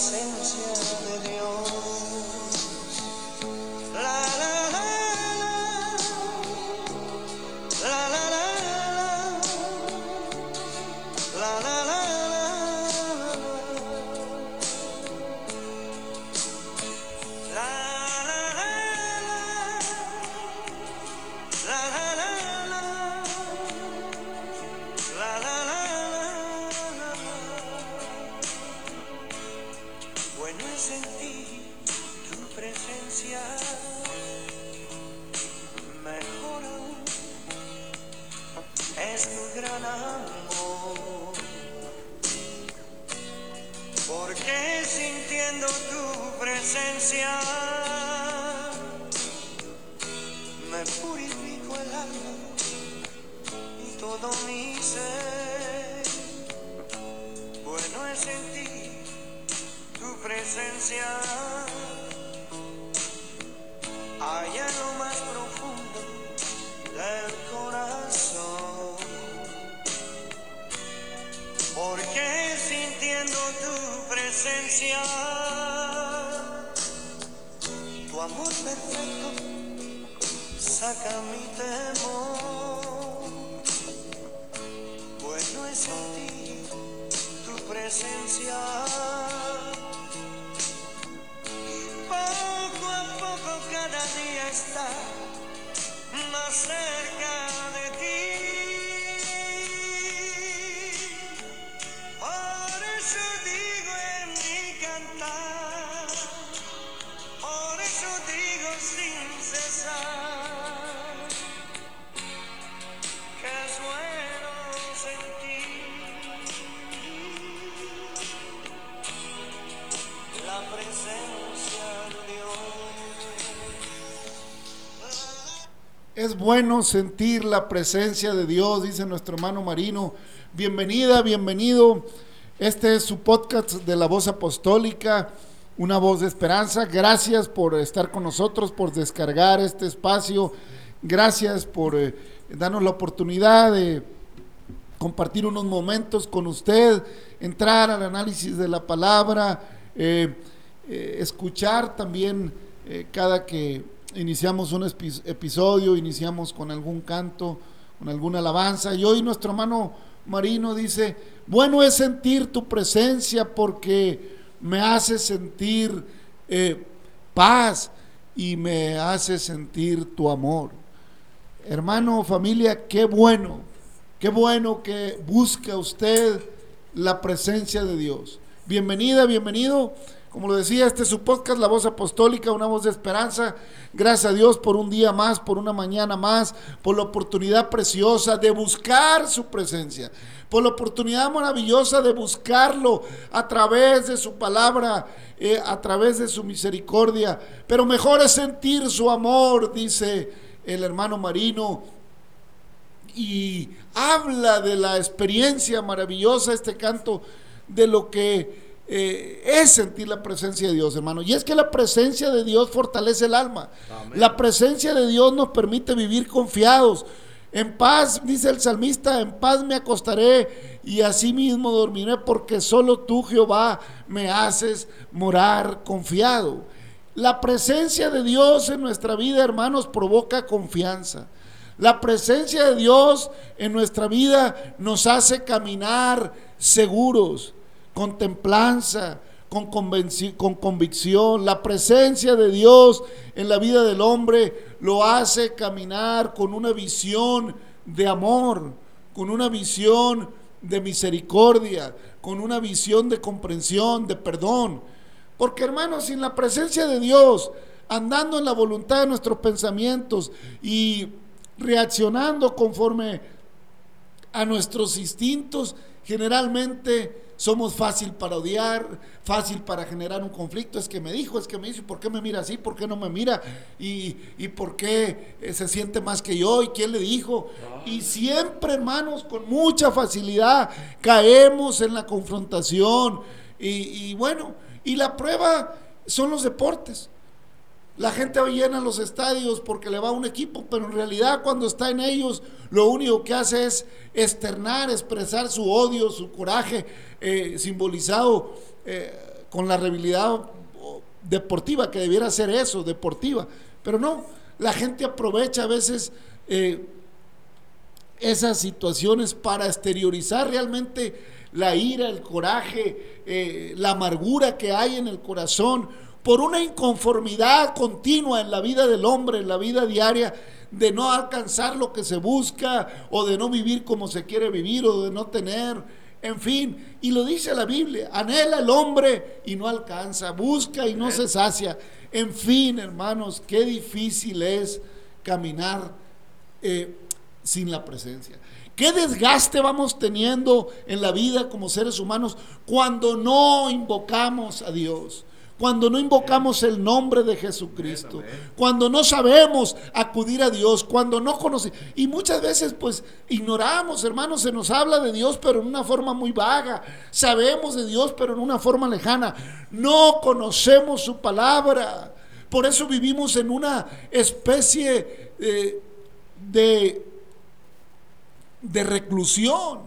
sins. Allá en lo más profundo del corazón. Porque sintiendo tu presencia, tu amor perfecto saca mi temor. Es bueno sentir la presencia de Dios, dice nuestro hermano Marino. Bienvenida, bienvenido. Este es su podcast de la voz apostólica, una voz de esperanza. Gracias por estar con nosotros, por descargar este espacio. Gracias por eh, darnos la oportunidad de compartir unos momentos con usted, entrar al análisis de la palabra, eh, eh, escuchar también cada que iniciamos un epi- episodio, iniciamos con algún canto, con alguna alabanza. Y hoy nuestro hermano Marino dice, bueno es sentir tu presencia porque me hace sentir eh, paz y me hace sentir tu amor. Hermano, familia, qué bueno, qué bueno que busca usted la presencia de Dios. Bienvenida, bienvenido. Como lo decía, este es su podcast, La Voz Apostólica, una voz de esperanza. Gracias a Dios por un día más, por una mañana más, por la oportunidad preciosa de buscar su presencia, por la oportunidad maravillosa de buscarlo a través de su palabra, eh, a través de su misericordia. Pero mejor es sentir su amor, dice el hermano Marino, y habla de la experiencia maravillosa este canto, de lo que eh, es sentir la presencia de Dios, hermano. Y es que la presencia de Dios fortalece el alma. La presencia de Dios nos permite vivir confiados. En paz, dice el salmista, en paz me acostaré y así mismo dormiré porque solo tú, Jehová, me haces morar confiado. La presencia de Dios en nuestra vida, hermanos, provoca confianza. La presencia de Dios en nuestra vida nos hace caminar seguros, con templanza, con, con convicción. La presencia de Dios en la vida del hombre lo hace caminar con una visión de amor, con una visión de misericordia, con una visión de comprensión, de perdón. Porque hermanos, sin la presencia de Dios, andando en la voluntad de nuestros pensamientos y reaccionando conforme a nuestros instintos, generalmente somos fácil para odiar, fácil para generar un conflicto. Es que me dijo, es que me dice, ¿por qué me mira así? ¿Por qué no me mira? ¿Y, y por qué eh, se siente más que yo? ¿Y quién le dijo? Y siempre, hermanos, con mucha facilidad caemos en la confrontación. Y, y bueno, y la prueba son los deportes. La gente llena los estadios porque le va a un equipo, pero en realidad cuando está en ellos, lo único que hace es externar, expresar su odio, su coraje, eh, simbolizado eh, con la rivalidad deportiva, que debiera ser eso, deportiva. Pero no, la gente aprovecha a veces eh, esas situaciones para exteriorizar realmente la ira, el coraje, la amargura que hay en el corazón por una inconformidad continua en la vida del hombre, en la vida diaria, de no alcanzar lo que se busca o de no vivir como se quiere vivir o de no tener, en fin, y lo dice la Biblia, anhela el hombre y no alcanza, busca y no se sacia. En fin, hermanos, qué difícil es caminar eh, sin la presencia. ¿Qué desgaste vamos teniendo en la vida como seres humanos cuando no invocamos a Dios? Cuando no invocamos el nombre de Jesucristo, cuando no sabemos acudir a Dios, cuando no conocemos. Y muchas veces pues ignoramos, hermanos, se nos habla de Dios pero en una forma muy vaga. Sabemos de Dios pero en una forma lejana. No conocemos su palabra. Por eso vivimos en una especie eh, de de reclusión,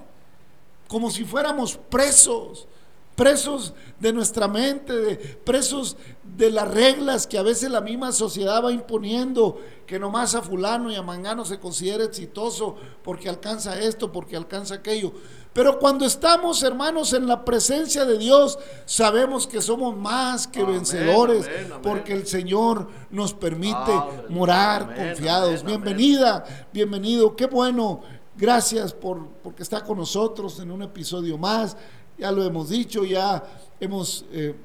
como si fuéramos presos, presos de nuestra mente, de, presos de las reglas que a veces la misma sociedad va imponiendo, que nomás a fulano y a mangano se considera exitoso porque alcanza esto, porque alcanza aquello. Pero cuando estamos, hermanos, en la presencia de Dios, sabemos que somos más que Amén, vencedores, amén, amén. porque el Señor nos permite morar confiados. Bienvenida, bienvenido, qué bueno. Gracias por porque está con nosotros en un episodio más. Ya lo hemos dicho, ya hemos eh,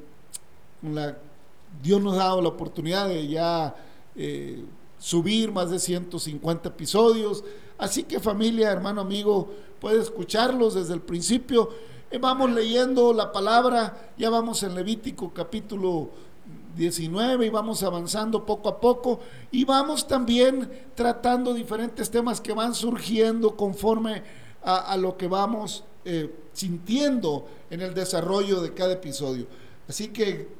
la- Dios nos ha dado la oportunidad de ya eh, subir más de 150 episodios. Así que familia, hermano, amigo, puede escucharlos desde el principio. Eh, vamos leyendo la palabra, ya vamos en Levítico capítulo 19 y vamos avanzando poco a poco y vamos también tratando diferentes temas que van surgiendo conforme a lo que vamos eh, sintiendo en el desarrollo de cada episodio. Así que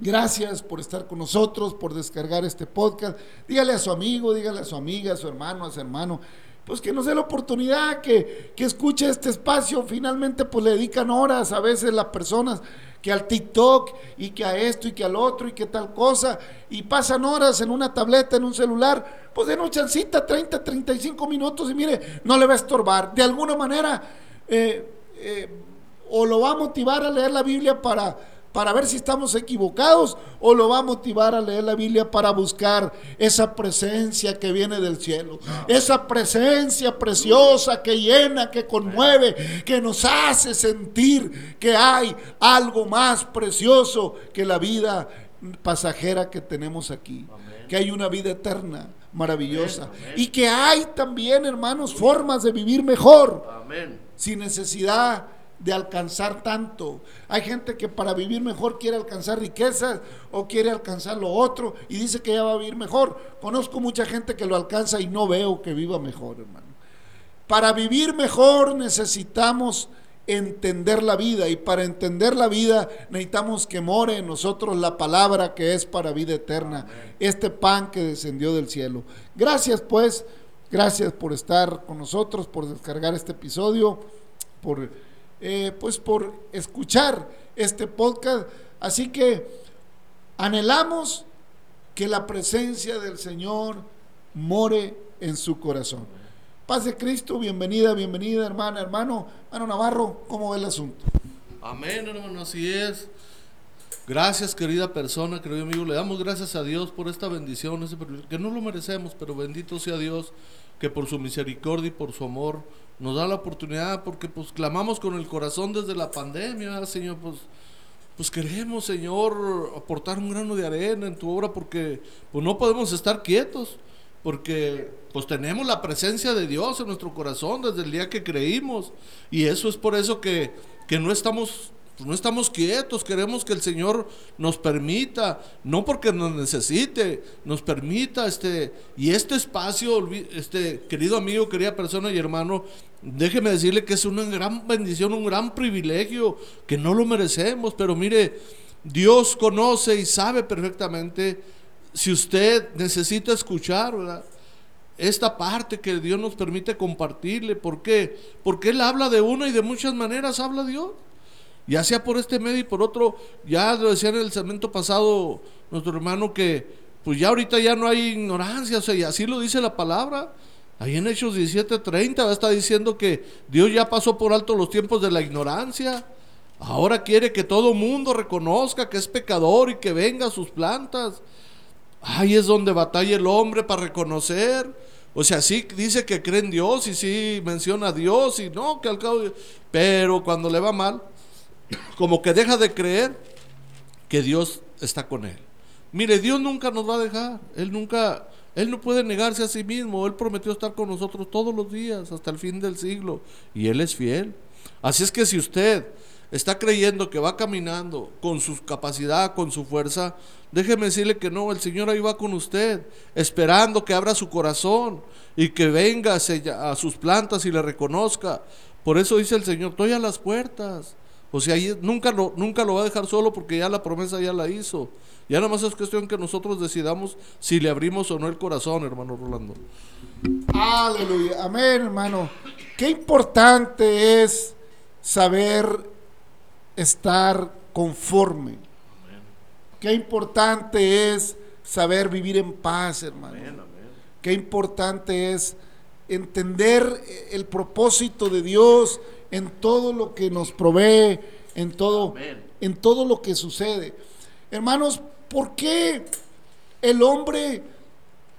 Gracias por estar con nosotros, por descargar este podcast. Dígale a su amigo, dígale a su amiga, a su hermano, a su hermano, pues que nos dé la oportunidad, que, que escuche este espacio. Finalmente, pues le dedican horas a veces las personas que al TikTok y que a esto y que al otro y que tal cosa, y pasan horas en una tableta, en un celular, pues den una chancita, 30, 35 minutos y mire, no le va a estorbar. De alguna manera, eh, eh, o lo va a motivar a leer la Biblia para para ver si estamos equivocados o lo va a motivar a leer la Biblia para buscar esa presencia que viene del cielo, esa presencia preciosa que llena, que conmueve, que nos hace sentir que hay algo más precioso que la vida pasajera que tenemos aquí, que hay una vida eterna maravillosa. Y que hay también, hermanos, formas de vivir mejor. Amén. Sin necesidad de alcanzar tanto. Hay gente que para vivir mejor quiere alcanzar riquezas o quiere alcanzar lo otro y dice que ya va a vivir mejor. Conozco mucha gente que lo alcanza y no veo que viva mejor, hermano. Para vivir mejor necesitamos entender la vida y para entender la vida necesitamos que more en nosotros la palabra que es para vida eterna, este pan que descendió del cielo. Gracias pues, gracias por estar con nosotros, por descargar este episodio, por eh, pues por escuchar este podcast. Así que anhelamos que la presencia del Señor more en su corazón. Paz de Cristo, bienvenida, bienvenida, hermana, hermano. Hermano Navarro, ¿cómo ve el asunto? Amén, hermano, así es. Gracias, querida persona, querido amigo. Le damos gracias a Dios por esta bendición, ese que no lo merecemos, pero bendito sea Dios que por su misericordia y por su amor nos da la oportunidad, porque pues clamamos con el corazón desde la pandemia, ¿verdad, Señor, pues pues queremos, Señor, aportar un grano de arena en tu obra porque pues no podemos estar quietos, porque pues tenemos la presencia de Dios en nuestro corazón desde el día que creímos y eso es por eso que, que no estamos no estamos quietos, queremos que el Señor nos permita, no porque nos necesite, nos permita este y este espacio, este querido amigo, querida persona y hermano, déjeme decirle que es una gran bendición, un gran privilegio que no lo merecemos, pero mire, Dios conoce y sabe perfectamente si usted necesita escuchar, esta parte que Dios nos permite compartirle. ¿Por qué? Porque Él habla de una y de muchas maneras habla Dios ya sea por este medio y por otro, ya lo decía en el segmento pasado nuestro hermano que pues ya ahorita ya no hay ignorancia, o sea, y así lo dice la palabra. Ahí en Hechos 17:30 está diciendo que Dios ya pasó por alto los tiempos de la ignorancia. Ahora quiere que todo mundo reconozca que es pecador y que venga a sus plantas. Ahí es donde batalla el hombre para reconocer. O sea, sí dice que cree en Dios y sí menciona a Dios y no, que al cabo. Pero cuando le va mal, como que deja de creer que Dios está con él. Mire, Dios nunca nos va a dejar. Él nunca, Él no puede negarse a sí mismo. Él prometió estar con nosotros todos los días hasta el fin del siglo. Y Él es fiel. Así es que si usted está creyendo que va caminando con su capacidad, con su fuerza, déjeme decirle que no, el Señor ahí va con usted, esperando que abra su corazón y que venga a sus plantas y le reconozca. Por eso dice el Señor, estoy a las puertas. O sea, nunca lo, nunca lo va a dejar solo porque ya la promesa ya la hizo. Ya nada más es cuestión que nosotros decidamos si le abrimos o no el corazón, hermano Rolando. Aleluya. Amén, hermano. Qué importante es saber estar conforme. Qué importante es saber vivir en paz, hermano. Qué importante es entender el propósito de Dios en todo lo que nos provee, en todo, en todo lo que sucede. Hermanos, ¿por qué el hombre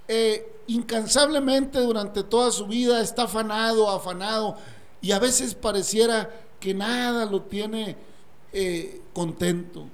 eh, incansablemente durante toda su vida está afanado, afanado, y a veces pareciera que nada lo tiene eh, contento?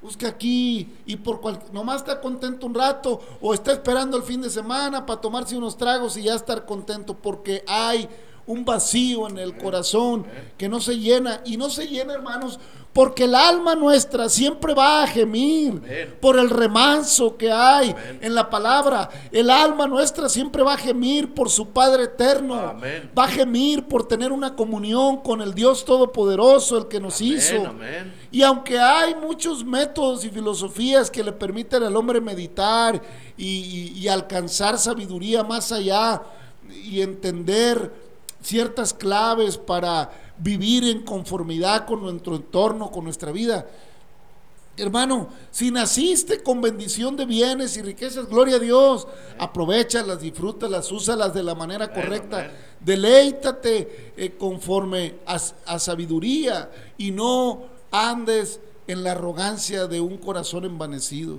Busca aquí y por cual, nomás está contento un rato o está esperando el fin de semana para tomarse unos tragos y ya estar contento porque hay un vacío en el corazón que no se llena. Y no se llena, hermanos, porque el alma nuestra siempre va a gemir por el remanso que hay en la palabra. El alma nuestra siempre va a gemir por su Padre eterno. Va a gemir por tener una comunión con el Dios Todopoderoso, el que nos hizo. Y aunque hay muchos métodos y filosofías que le permiten al hombre meditar y alcanzar sabiduría más allá y entender ciertas claves para vivir en conformidad con nuestro entorno, con nuestra vida. Hermano, si naciste con bendición de bienes y riquezas, gloria a Dios, aprovechalas, disfrútalas, úsalas de la manera correcta, deleítate eh, conforme a sabiduría y no andes en la arrogancia de un corazón envanecido.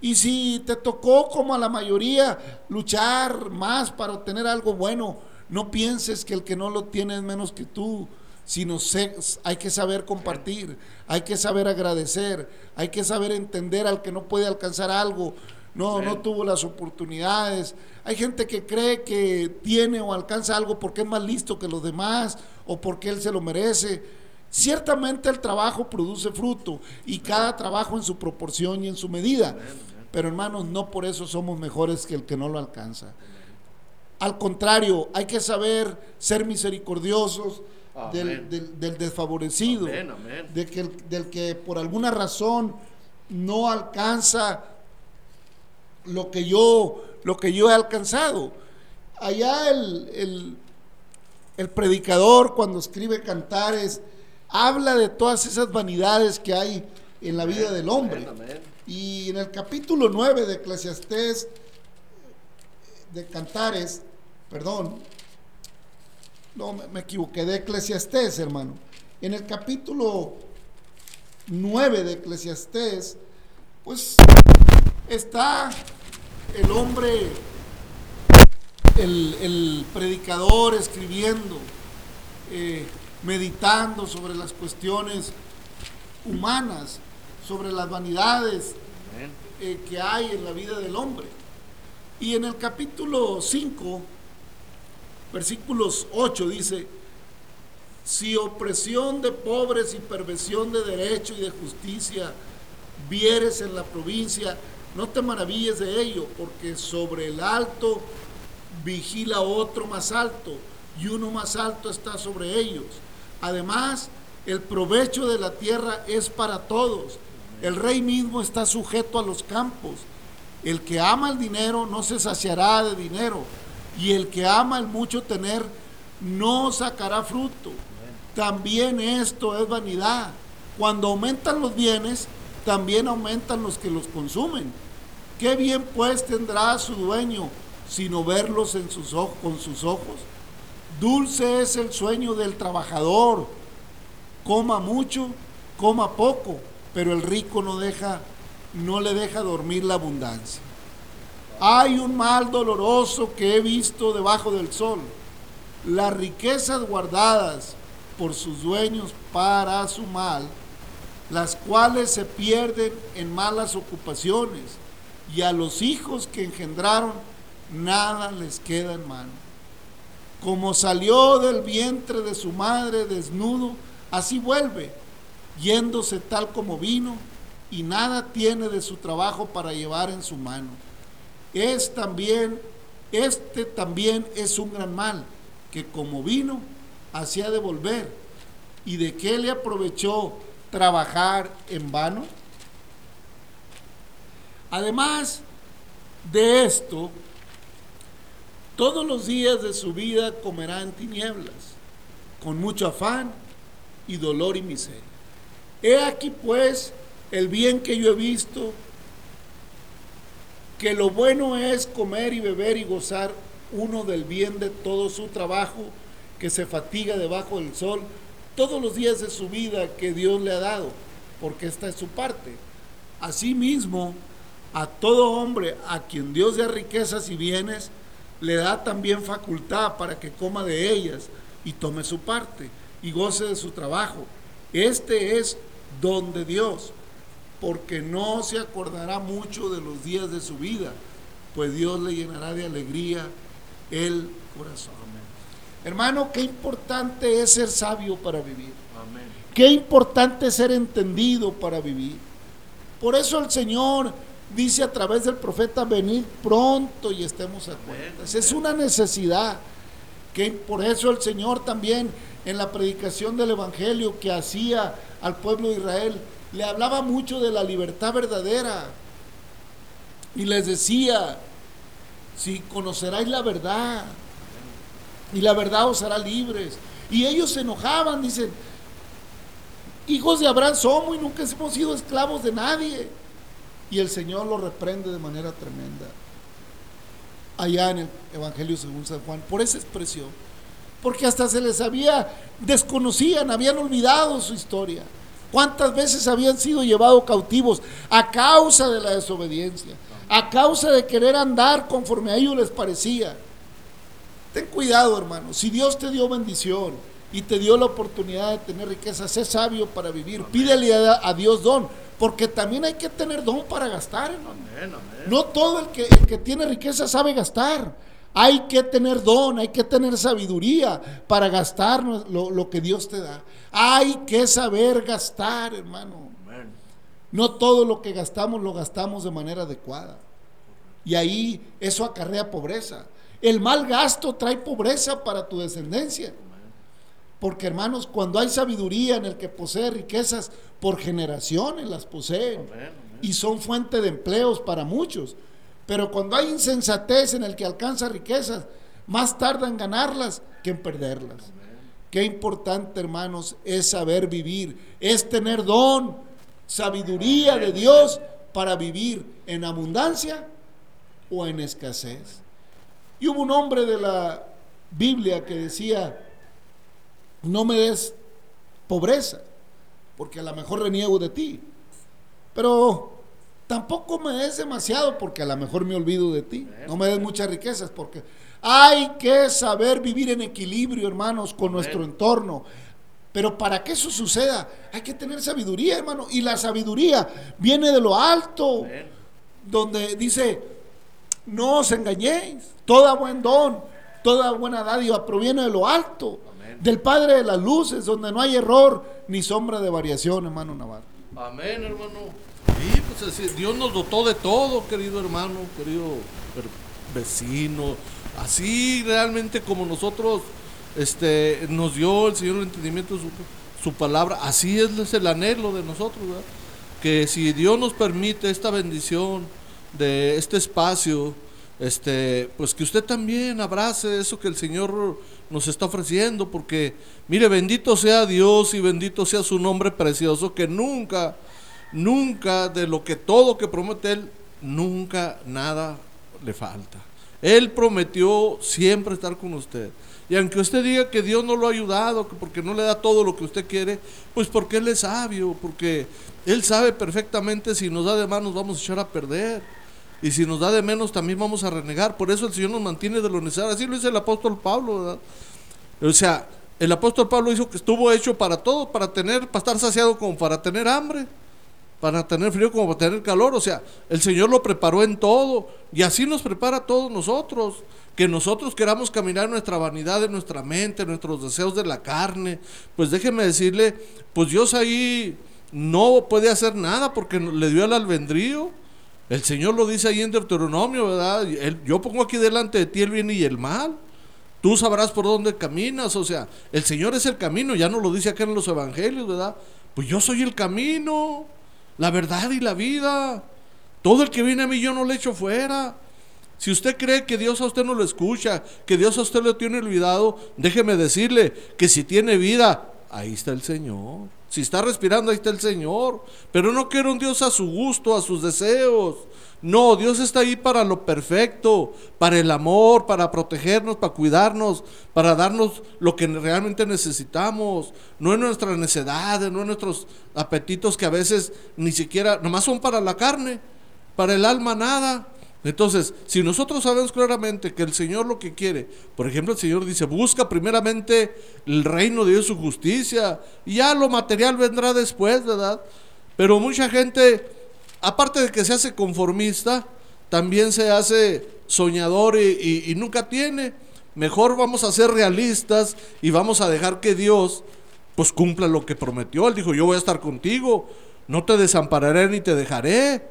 Y si te tocó como a la mayoría luchar más para obtener algo bueno, no pienses que el que no lo tiene es menos que tú, sino hay que saber compartir, hay que saber agradecer, hay que saber entender al que no puede alcanzar algo, no, no tuvo las oportunidades. Hay gente que cree que tiene o alcanza algo porque es más listo que los demás o porque él se lo merece. Ciertamente el trabajo produce fruto y cada trabajo en su proporción y en su medida. Pero hermanos, no por eso somos mejores que el que no lo alcanza. Al contrario, hay que saber ser misericordiosos del, desfavorecido, que, del que por alguna razón no alcanza lo que yo, lo que yo he alcanzado. Allá el, el predicador cuando escribe cantares habla de todas esas vanidades que hay en la vida del hombre. Y en el capítulo 9 de Eclesiastés, de Cantares, perdón, no me, equivoqué, de Eclesiastés, hermano. En el capítulo 9 de Eclesiastés, pues está el hombre, el, el predicador escribiendo, eh, meditando sobre las cuestiones humanas, sobre las vanidades eh, que hay en la vida del hombre. Y en el capítulo 5, versículos 8 dice, si opresión de pobres y perversión de derecho y de justicia vieres en la provincia, no te maravilles de ello, porque sobre el alto vigila otro más alto, y uno más alto está sobre ellos. Además, el provecho de la tierra es para todos. El rey mismo está sujeto a los campos. El que ama el dinero no se saciará de dinero, y el que ama el mucho tener no sacará fruto. También esto es vanidad. Cuando aumentan los bienes, también aumentan los que los consumen. ¿Qué bien pues tendrá su dueño sino verlos con sus ojos? Dulce es el sueño del trabajador. Coma mucho, coma poco, pero el rico no deja no le deja dormir la abundancia. Hay un mal doloroso que he visto debajo del sol. Las riquezas guardadas por sus dueños para su mal, las cuales se pierden en malas ocupaciones, y a los hijos que engendraron nada les queda en mano. Como salió del vientre de su madre desnudo, así vuelve, yéndose tal como vino, y nada tiene de su trabajo para llevar en su mano. Es también, este también es un gran mal, que como vino, hacía de volver. ¿Y de qué le aprovechó trabajar en vano? Además de esto, todos los días de su vida comerá en tinieblas, con mucho afán y dolor y miseria. He aquí pues el bien que yo he visto, que lo bueno es comer y beber y gozar uno del bien de todo su trabajo, que se fatiga debajo del sol, todos los días de su vida que Dios le ha dado, porque esta es su parte. Asimismo, a todo hombre a quien Dios da riquezas y bienes, le da también facultad para que coma de ellas y tome su parte y goce de su trabajo. Este es don de Dios, porque no se acordará mucho de los días de su vida, pues Dios le llenará de alegría el corazón. Hermano, qué importante es ser sabio para vivir. Qué importante es ser entendido para vivir. Por eso el Señor dice a través del profeta, venid pronto y estemos a cuentas. Es una necesidad. Que por eso el Señor también en la predicación del Evangelio que hacía al pueblo de Israel, le hablaba mucho de la libertad verdadera. Y les decía, si conoceráis la verdad, y la verdad os hará libres. Y ellos se enojaban, dicen, hijos de Abraham somos y nunca hemos sido esclavos de nadie. Y el Señor lo reprende de manera tremenda. Allá en el Evangelio según San Juan, por esa expresión. Porque hasta se les había, desconocían, habían olvidado su historia. ¿Cuántas veces habían sido llevados cautivos a causa de la desobediencia? A causa de querer andar conforme a ellos les parecía. Ten cuidado, hermano. Si Dios te dio bendición y te dio la oportunidad de tener riqueza, sé sabio para vivir. Pídele a, Dios don, porque también hay que tener don para gastar, hermano. No todo el que, el que tiene riqueza sabe gastar. Hay que tener don, hay que tener sabiduría para gastar lo, lo que Dios te da. Hay que saber gastar, hermano. No todo lo que gastamos lo gastamos de manera adecuada. Y ahí eso acarrea pobreza. El mal gasto trae pobreza para tu descendencia. Porque hermanos, cuando hay sabiduría en el que posee riquezas, por generaciones las poseen. Y son fuente de empleos para muchos. Pero cuando hay insensatez en el que alcanza riquezas, más tarda en ganarlas que en perderlas. Qué importante, hermanos, es saber vivir, es tener don, sabiduría de Dios para vivir en abundancia o en escasez. Y hubo un hombre de la Biblia que decía, no me des pobreza, porque a lo mejor reniego de ti. Pero tampoco me des demasiado, porque a lo mejor me olvido de ti. No me des muchas riquezas, porque hay que saber vivir en equilibrio, hermanos, con nuestro entorno. Pero para que eso suceda, hay que tener sabiduría, hermano. Y la sabiduría viene de lo alto, donde dice, no os engañéis, toda buen don, toda buena dádiva proviene de lo alto, del Padre de las luces, donde no hay error ni sombra de variación, hermano Navarro. Amén, hermano. Sí, pues así, Dios nos dotó de todo, querido hermano, querido vecino. Así realmente como nosotros este, nos dio el Señor el entendimiento de su, palabra, así es el anhelo de nosotros, ¿verdad? Que si Dios nos permite esta bendición de este espacio, este, pues que usted también abrace eso que el Señor nos está ofreciendo, porque mire, bendito sea Dios y bendito sea su nombre precioso, que nunca, nunca de lo que todo que promete Él, nunca nada le falta. Él prometió siempre estar con usted. Y aunque usted diga que Dios no lo ha ayudado, que porque no le da todo lo que usted quiere, pues porque Él es sabio, porque Él sabe perfectamente si nos da de más nos vamos a echar a perder. Y si nos da de menos también vamos a renegar. Por eso el Señor nos mantiene de lo necesario. Así lo dice el apóstol Pablo, ¿verdad? O sea, el apóstol Pablo dijo que estuvo hecho para todo, para tener, para estar saciado como para tener hambre, para tener frío como para tener calor. O sea, el Señor lo preparó en todo. Y así nos prepara a todos nosotros que nosotros queramos caminar nuestra vanidad de nuestra mente, nuestros deseos de la carne, pues déjeme decirle, pues Dios ahí no puede hacer nada porque le dio el albedrío. El Señor lo dice ahí en Deuteronomio, ¿verdad? yo pongo aquí delante de ti el bien y el mal. Tú sabrás por dónde caminas, o sea, el Señor es el camino, ya no lo dice acá en los evangelios, ¿verdad? Pues yo soy el camino, la verdad y la vida. Todo el que viene a mí yo no le echo fuera. Si usted cree que Dios a usted no lo escucha, que Dios a usted lo tiene olvidado, déjeme decirle que si tiene vida, ahí está el Señor. Si está respirando, ahí está el Señor. Pero no quiere un Dios a su gusto, a sus deseos. No, Dios está ahí para lo perfecto, para el amor, para protegernos, para cuidarnos, para darnos lo que realmente necesitamos. No en nuestras necesidades, no en nuestros apetitos que a veces ni siquiera, nomás son para la carne, para el alma nada. Entonces, si nosotros sabemos claramente que el Señor lo que quiere, por ejemplo, el Señor dice, busca primeramente el reino de Dios, su justicia, y ya lo material vendrá después, ¿verdad? Pero mucha gente, aparte de que se hace conformista, también se hace soñador y, nunca tiene. Mejor vamos a ser realistas y vamos a dejar que Dios pues cumpla lo que prometió. Él dijo, yo voy a estar contigo, no te desampararé ni te dejaré.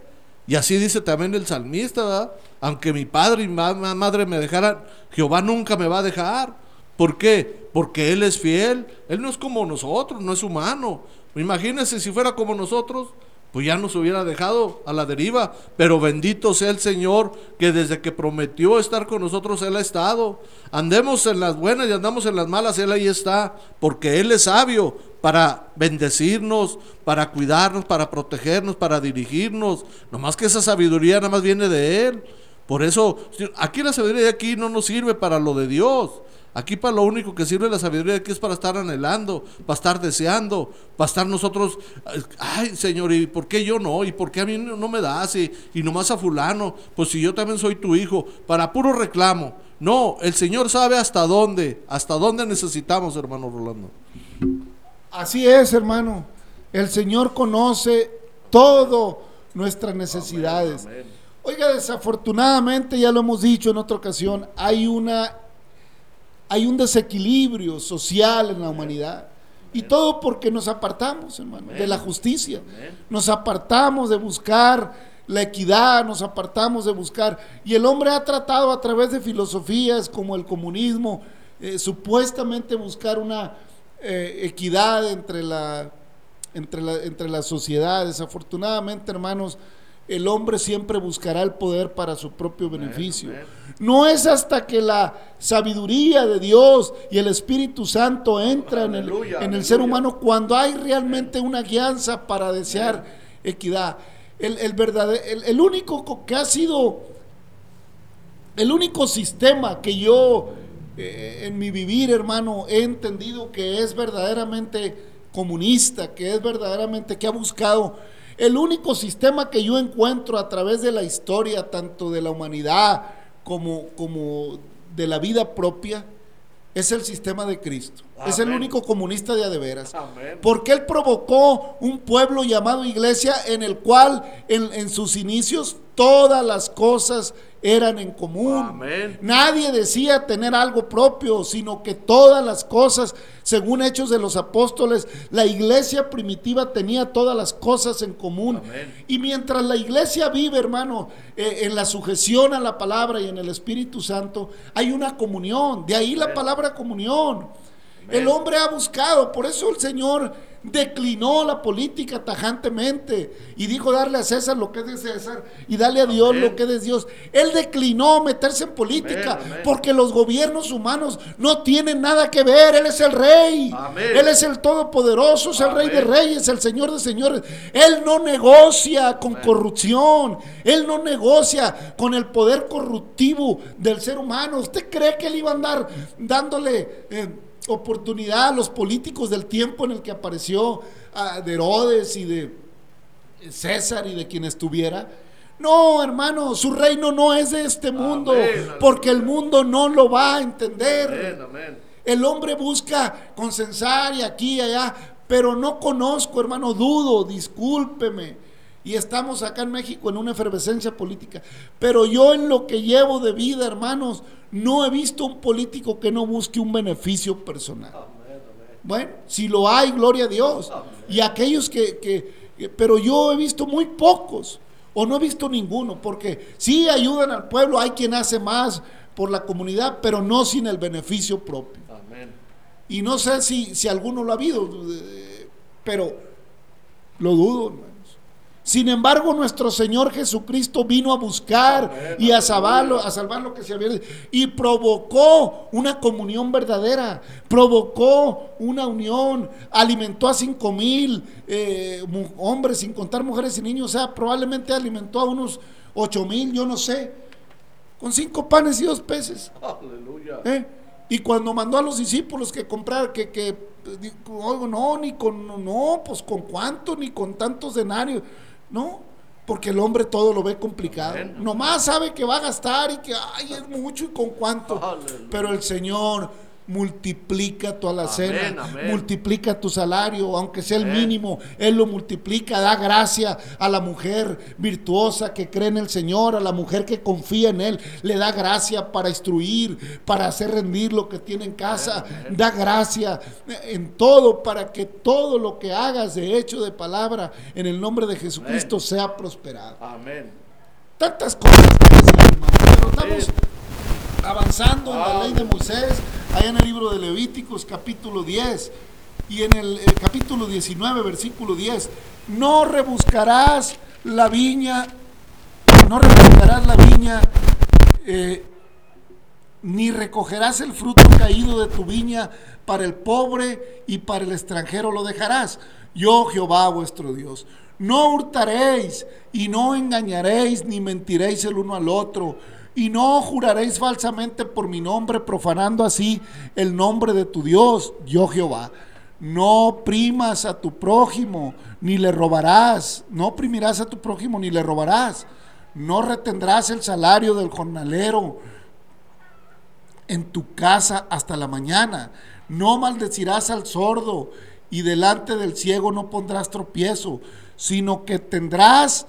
Y así dice también el salmista. Aunque mi padre y mi madre me dejaran, Jehová nunca me va a dejar. ¿Por qué? Porque Él es fiel. Él no es como nosotros, no es humano. Imagínense si fuera como nosotros, pues ya nos hubiera dejado a la deriva. Pero bendito sea el Señor que desde que prometió estar con nosotros, Él ha estado. Andemos en las buenas y andamos en las malas, Él ahí está. Porque Él es sabio para bendecirnos, para cuidarnos, para protegernos, para dirigirnos. Nomás que esa sabiduría nada más viene de Él. Por eso, aquí la sabiduría de aquí no nos sirve para lo de Dios. Aquí para lo único que sirve la sabiduría aquí es para estar anhelando, para estar deseando, para estar nosotros, ay Señor, ¿y por qué yo no? ¿Y por qué a mí no me das? Y, y nomás a fulano, pues si yo también soy tu hijo, para puro reclamo. No, el Señor sabe hasta dónde, hasta dónde necesitamos, hermano Rolando. Así es, hermano. El Señor conoce todo nuestras necesidades. Oiga, desafortunadamente, ya lo hemos dicho en otra ocasión, hay una hay un desequilibrio social en la humanidad. Y todo porque nos apartamos, hermano, de la justicia. Nos apartamos de buscar la equidad, nos apartamos de buscar. Y el hombre ha tratado a través de filosofías como el comunismo, eh, supuestamente buscar una eh, equidad entre la, entre, la, entre la sociedad. Desafortunadamente, hermanos, el hombre siempre buscará el poder para su propio beneficio. No es hasta que la sabiduría de Dios y el Espíritu Santo entra en el, en el ser humano cuando hay realmente una guianza para desear equidad. El, el, verdadero, el, único que ha sido, el único sistema que yo eh, en mi vivir, hermano, he entendido que es verdaderamente comunista, que es verdaderamente, que ha buscado el único sistema que yo encuentro a través de la historia, tanto de la humanidad como, como de la vida propia, es el sistema de Cristo. Es el único comunista de a de veras. Amén. Porque Él provocó un pueblo llamado iglesia en el cual en, en sus inicios todas las cosas eran en común. Amén. Nadie decía tener algo propio, sino que todas las cosas, según Hechos de los Apóstoles, la iglesia primitiva tenía todas las cosas en común. Amén. Y mientras la iglesia vive, hermano, eh, en la sujeción a la palabra y en el Espíritu Santo, hay una comunión. De ahí la palabra comunión. El hombre ha buscado, por eso el Señor declinó la política tajantemente y dijo darle a César lo que es de César y darle a Dios Amén. lo que es de Dios. Él declinó meterse en política Amén, porque los gobiernos humanos no tienen nada que ver. Él es el rey. Amén. Él es el todopoderoso, es el rey de reyes, el señor de señores. Él no negocia con corrupción. Él no negocia con el poder corruptivo del ser humano. ¿Usted cree que él iba a andar dándole eh, oportunidad a los políticos del tiempo en el que apareció de Herodes y de César y de quien estuviera? No, hermano, su reino no es de este mundo, Amén, porque el mundo no lo va a entender. Amén, amén. El hombre busca consensar y aquí y allá, pero no conozco, hermano, dudo, discúlpeme. Y estamos acá en México en una efervescencia política. Pero yo en lo que llevo de vida, hermanos, no he visto un político que no busque un beneficio personal. Bueno, si lo hay, gloria a Dios. Y aquellos que, que- que- pero yo he visto muy pocos, o no he visto ninguno, porque sí ayudan al pueblo, hay quien hace más por la comunidad, pero no sin el beneficio propio. Amén. Y no sé si, si alguno lo ha habido, eh, pero lo dudo. Sin embargo, nuestro Señor Jesucristo vino a buscar y a salvarlo, a salvar lo que se había y provocó una comunión verdadera, provocó una unión, alimentó a cinco mil eh, hombres, sin contar mujeres y niños, o sea, probablemente alimentó a unos ocho mil, yo no sé, con cinco panes y dos peces. Aleluya. ¿Eh? Y cuando mandó a los discípulos que compraran, que, que "Oigo, no, ni con, no, pues con cuánto, ni con tantos denarios, no, porque el hombre todo lo ve complicado. Nomás sabe que va a gastar y que, ay, es mucho y con cuánto. Pero el Señor multiplica tu alacena, Amén, amén. multiplica tu salario, aunque sea el Amén. mínimo, Él lo multiplica, da gracia a la mujer virtuosa que cree en el Señor, a la mujer que confía en Él, le da gracia para instruir, para hacer rendir lo que tiene en casa, da gracia en todo para que todo lo que hagas de hecho de palabra en el nombre de Jesucristo sea prosperado Amén. tantas cosas que decir, hermano, pero estamos. Avanzando en la ley de Moisés, allá en el libro de Levíticos, capítulo 10, y en el, eh, capítulo 19, versículo 10, no rebuscarás la viña, no rebuscarás la viña, eh, ni recogerás el fruto caído de tu viña para el pobre y para el extranjero lo dejarás. Yo Jehová vuestro Dios. No hurtaréis y no engañaréis ni mentiréis el uno al otro y no juraréis falsamente por mi nombre profanando así el nombre de tu Dios, yo Jehová. No primas a tu prójimo ni le robarás. No oprimirás a tu prójimo ni le robarás. No retendrás el salario del jornalero en tu casa hasta la mañana. No maldecirás al sordo y delante del ciego no pondrás tropiezo, sino que tendrás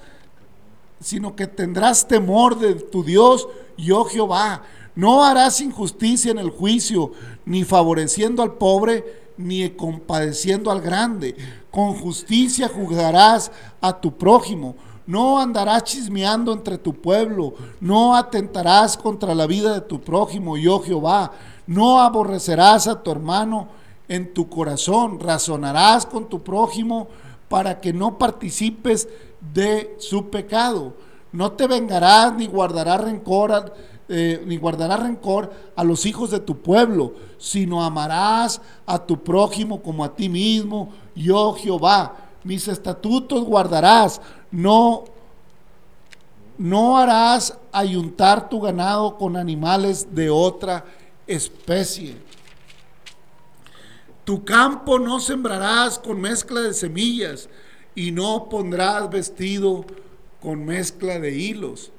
sino que tendrás temor de tu Dios, yo Jehová. No harás injusticia en el juicio, ni favoreciendo al pobre, ni compadeciendo al grande. Con justicia juzgarás a tu prójimo. No andarás chismeando entre tu pueblo. No atentarás contra la vida de tu prójimo, yo Jehová. No aborrecerás a tu hermano en tu corazón. Razonarás con tu prójimo para que no participes de su pecado. No te vengarás ni guardarás rencor, a- eh, ni guardarás rencor a los hijos de tu pueblo, sino amarás a tu prójimo como a ti mismo, yo Jehová. Mis estatutos guardarás, no no harás ayuntar tu ganado con animales de otra especie. Tu campo no sembrarás con mezcla de semillas y no pondrás vestido con mezcla de hilos.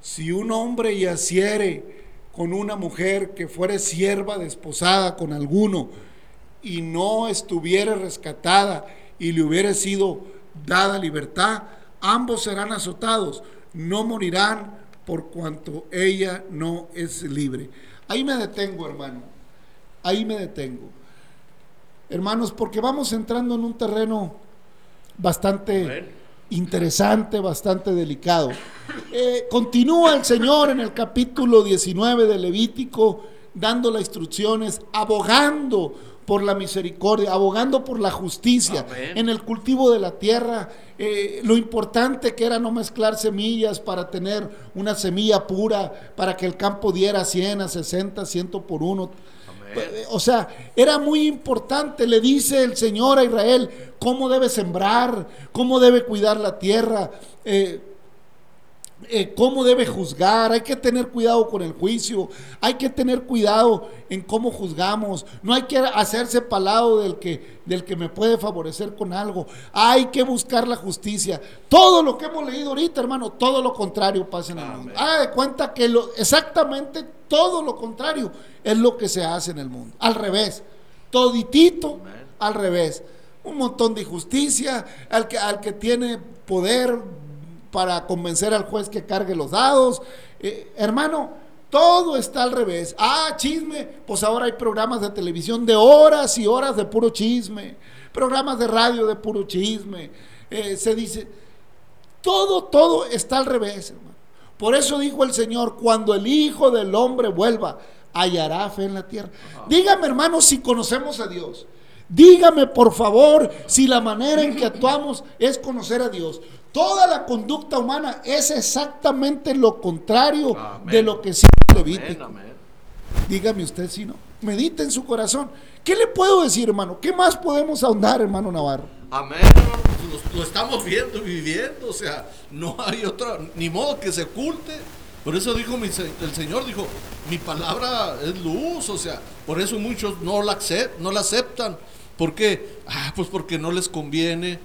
Si un hombre yaciere con una mujer que fuere sierva desposada con alguno y no estuviere rescatada y le hubiere sido dada libertad, ambos serán azotados, no morirán por cuanto ella no es libre. Ahí me detengo, hermano. Ahí me detengo. Hermanos, porque vamos entrando en un terreno bastante interesante, bastante delicado. Eh, continúa el Señor en el capítulo 19 de Levítico dando las instrucciones, abogando por la misericordia, abogando por la justicia en el cultivo de la tierra, eh, lo importante que era no mezclar semillas para tener una semilla pura, para que el campo diera 100 a 60, 100 por uno. Eh, o sea, era muy importante, le dice el Señor a Israel, cómo debe sembrar, cómo debe cuidar la tierra. Eh, eh, cómo debe juzgar, hay que tener cuidado con el juicio, hay que tener cuidado en cómo juzgamos, no hay que hacerse palado del que, del que me puede favorecer con algo, hay que buscar la justicia. Todo lo que hemos leído ahorita, hermano, todo lo contrario pasa en el mundo. Haga de cuenta que lo, exactamente todo lo contrario es lo que se hace en el mundo, al revés, toditito al revés. Un montón de injusticia, al que, al que tiene poder para convencer al juez que cargue los dados. Eh, hermano, todo está al revés. Ah, chisme, pues ahora hay programas de televisión de horas y horas de puro chisme, programas de radio de puro chisme. Eh, se dice, todo, todo está al revés, hermano. Por eso dijo el Señor, cuando el Hijo del Hombre vuelva, hallará fe en la tierra. Dígame, hermano, si conocemos a Dios. Dígame, por favor, si la manera en que actuamos es conocer a Dios. Toda la conducta humana es exactamente lo contrario de lo que Levítico. Dígame usted si no. Medite en su corazón. ¿Qué le puedo decir, hermano? ¿Qué más podemos ahondar, hermano Navarro? Amén, hermano. Pues lo, estamos viendo y viviendo. O sea, no hay otra, ni modo que se oculte. Por eso dijo el Señor, dijo, mi palabra es luz. O sea, por eso muchos no la, no la aceptan. ¿Por qué? Ah, pues porque no les conviene.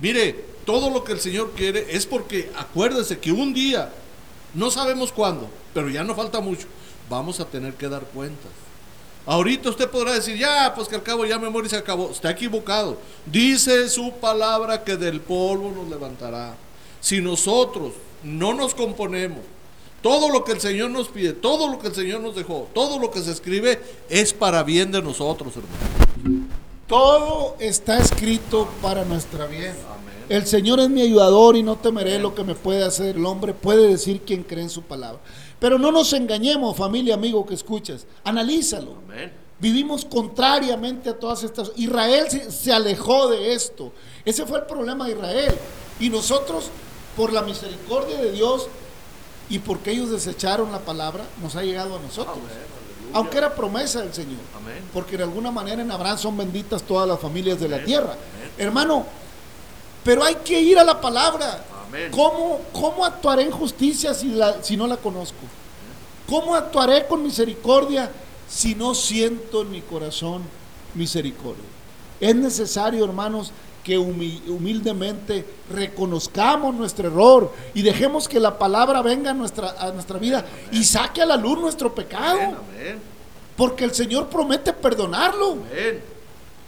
Mire, todo lo que el Señor quiere es porque acuérdese que un día, no sabemos cuándo, pero ya no falta mucho, vamos a tener que dar cuentas. Ahorita usted podrá decir, ya, pues que al cabo ya me muero y se acabó. Está equivocado. Dice su palabra que del polvo nos levantará. Si nosotros no nos componemos, todo lo que el Señor nos pide, todo lo que el Señor nos dejó, todo lo que se escribe es para bien de nosotros, hermano. Todo está escrito para nuestra bien. El Señor es mi ayudador y no temeré lo que me puede hacer el hombre, puede decir quien cree en su palabra. Pero no nos engañemos, familia, amigo que escuchas, analízalo. Vivimos contrariamente a todas estas... Israel se, alejó de esto. Ese fue el problema de Israel. Y nosotros, por la misericordia de Dios y porque ellos desecharon la palabra, nos ha llegado a nosotros. Aunque era promesa del Señor. Porque de alguna manera en Abraham son benditas todas las familias de la tierra. Hermano, pero hay que ir a la palabra. ¿Cómo, ¿Cómo, actuaré en justicia si, la, si no la conozco? ¿Cómo actuaré con misericordia si no siento en mi corazón misericordia? Es necesario, hermanos, que humildemente reconozcamos nuestro error y dejemos que la palabra venga a nuestra, a nuestra vida y saque a la luz nuestro pecado. Porque el Señor promete perdonarlo.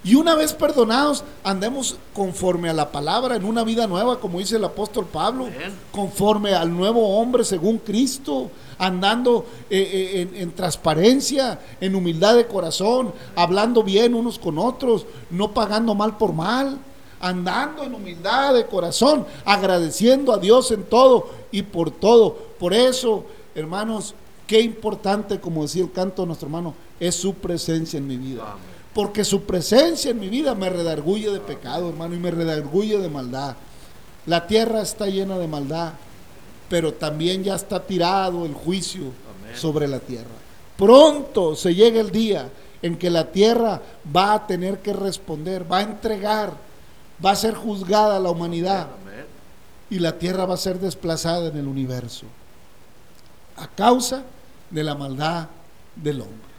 Amén. Y una vez perdonados, andemos conforme a la palabra en una vida nueva, como dice el apóstol Pablo, conforme al nuevo hombre según Cristo, andando eh, eh, en, transparencia, en humildad de corazón, hablando bien unos con otros, no pagando mal por mal, andando en humildad de corazón, agradeciendo a Dios en todo y por todo. Por eso, hermanos, qué importante, como decía el canto de nuestro hermano, es su presencia en mi vida. Porque su presencia en mi vida me redarguye de pecado, hermano, y me redarguye de maldad. La tierra está llena de maldad, pero también ya está tirado el juicio sobre la tierra. Pronto se llega el día en que la tierra va a tener que responder, va a entregar, va a ser juzgada la humanidad y la tierra va a ser desplazada en el universo a causa de la maldad del hombre.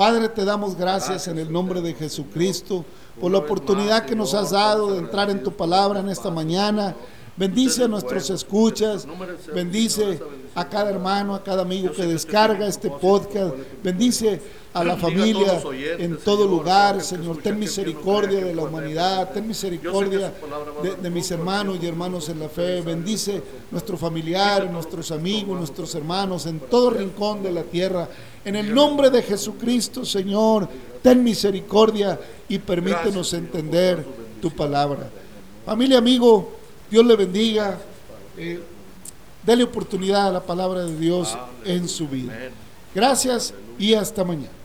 Padre, te damos gracias en el nombre de Jesucristo por la oportunidad que nos has dado de entrar en tu palabra en esta mañana. Bendice a nuestros escuchas, bendice a cada hermano, a cada amigo que descarga este podcast, bendice a la familia en todo lugar, Señor, ten misericordia de la humanidad, ten misericordia de, de mis hermanos y hermanos en la fe, bendice nuestros familiares, nuestros amigos, nuestros hermanos en todo rincón de la tierra. En el nombre de Jesucristo, Señor, ten misericordia y permítenos entender tu palabra. Familia, amigo, Dios le bendiga. Eh, dele oportunidad a la palabra de Dios en su vida. Gracias y hasta mañana.